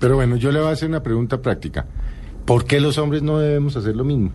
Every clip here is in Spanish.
Pero bueno, yo le voy a hacer una pregunta práctica. ¿Por qué los hombres no debemos hacer lo mismo?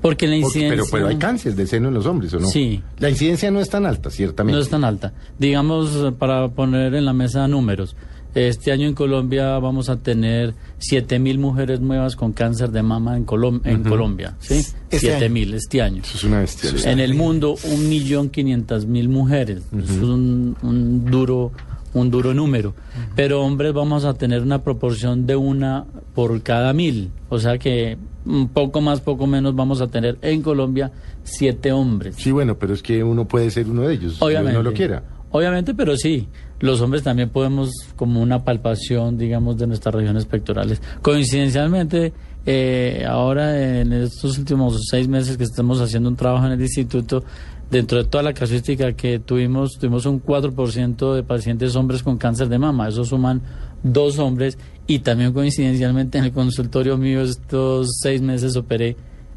Porque la Porque- incidencia... pero, pero hay cáncer de seno en los hombres, ¿o no? Sí. La incidencia no es tan alta, ciertamente. No es tan alta. Digamos, para poner en la mesa números, este año en Colombia vamos a tener 7.000 mujeres nuevas con cáncer de mama en, Colom- en Colombia. ¿sí? Este 7.000 este año. Eso es una bestialidad. En el mundo, 1.500.000 mujeres. Es un, un duro un duro número. Pero hombres vamos a tener una proporción de una por cada mil. O sea que un poco más, poco menos vamos a tener en Colombia siete hombres. Sí, bueno, pero es que uno puede ser uno de ellos, Obviamente. si uno lo quiera. Obviamente, pero sí, los hombres también podemos, como una palpación, digamos, de nuestras regiones pectorales. Coincidencialmente, eh, ahora en estos últimos seis meses que estamos haciendo un trabajo en el instituto, dentro de toda la casuística que tuvimos, tuvimos un 4% de pacientes hombres con cáncer de mama. Eso suman dos hombres y también coincidencialmente en el consultorio mío estos seis meses operé,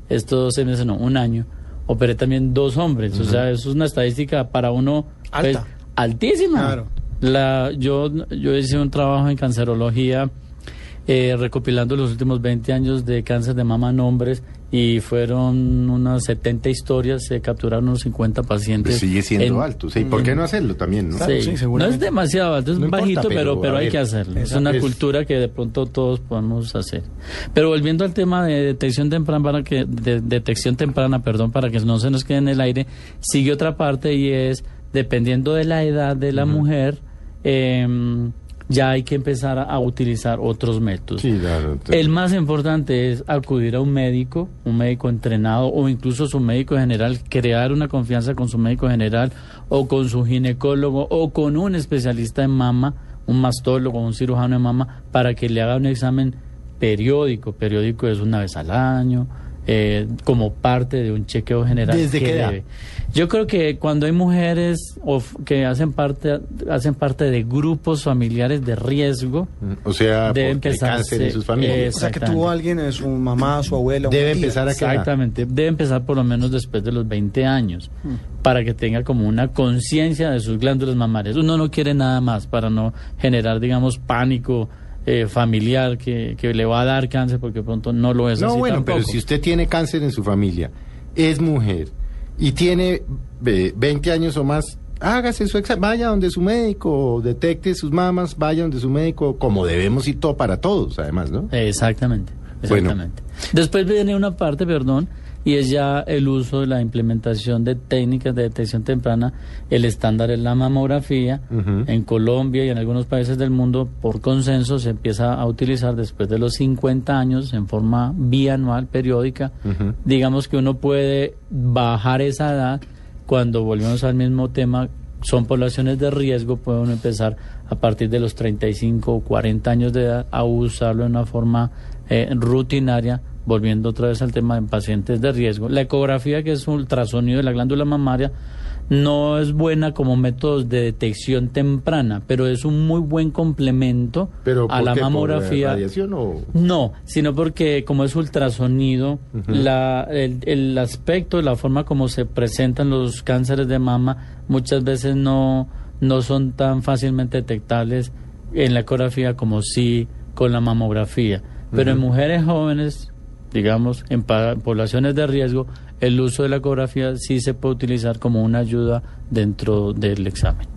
estos seis meses no, un año, operé también dos hombres. O sea, eso es una estadística para uno pues, Alta. Altísima. Claro. La, yo, yo hice un trabajo en cancerología eh, recopilando los últimos 20 años de cáncer de mama en hombres y fueron unas 70 historias, se capturaron unos 50 pacientes. Pues sigue siendo en- alto. Sí, ¿Por qué no hacerlo también? ¿no? Claro, Sí, sí, no seguramente. es demasiado alto, es No importa, bajito, pero, pero, hay ver, que hacerlo. Es una es- cultura que de pronto todos podemos hacer. Pero volviendo al tema de detección temprana, para que, de detección temprana, perdón, para que no se nos quede en el aire, sigue otra parte y es, dependiendo de la edad de la mujer, em, ya hay que empezar a, a utilizar otros métodos. Sí, claro. te- El más importante es acudir a un médico, un médico entrenado o incluso su médico general, crear una confianza con su médico general o con su ginecólogo o con un especialista en mama, un mastólogo, un cirujano de mama, para que le haga un examen periódico. Periódico es una vez al año, eh, como parte de un chequeo general. ¿Desde qué edad? debe. Yo creo que cuando hay mujeres o f- que hacen parte, hacen parte de grupos familiares de riesgo, O sea, debe porque hay empezar cáncer en sus familias. O sea, que Exactamente. tuvo alguien, eh, su mamá, su abuela. Debe empezar a quedar. Exactamente, debe empezar por lo menos después de los 20 años para que tenga como una conciencia de sus glándulas mamarias. Uno no quiere nada más para no generar, digamos, pánico eh, familiar que, que le va a dar cáncer porque pronto no lo es No, así bueno, tampoco. pero si usted tiene cáncer en su familia, es mujer y tiene eh, 20 años o más, hágase su examen, vaya donde su médico, detecte sus mamas, vaya donde su médico, como debemos ir todo para todos, además, ¿no? Exactamente, Bueno. exactamente. Después viene una parte, perdón, y es ya el uso de la implementación de técnicas de detección temprana. El estándar es la mamografía. En Colombia y en algunos países del mundo, por consenso, se empieza a utilizar después de los 50 años en forma bianual, periódica. Digamos que uno puede bajar esa edad cuando volvemos al mismo tema. Son poblaciones de riesgo, puede uno empezar a partir de los 35 o 40 años de edad a usarlo de una forma eh, rutinaria, volviendo otra vez al tema de pacientes de riesgo. La ecografía, que es un ultrasonido de la glándula mamaria, no es buena como método de detección temprana, pero es un muy buen complemento Pero a ¿por la qué? ¿Por mamografía. radiación o...? No, sino porque como es ultrasonido, la, el, el aspecto, la forma como se presentan los cánceres de mama muchas veces no, no son tan fácilmente detectables en la ecografía como sí con la mamografía. Pero en mujeres jóvenes, digamos, en poblaciones de riesgo, el uso de la ecografía sí se puede utilizar como una ayuda dentro del examen.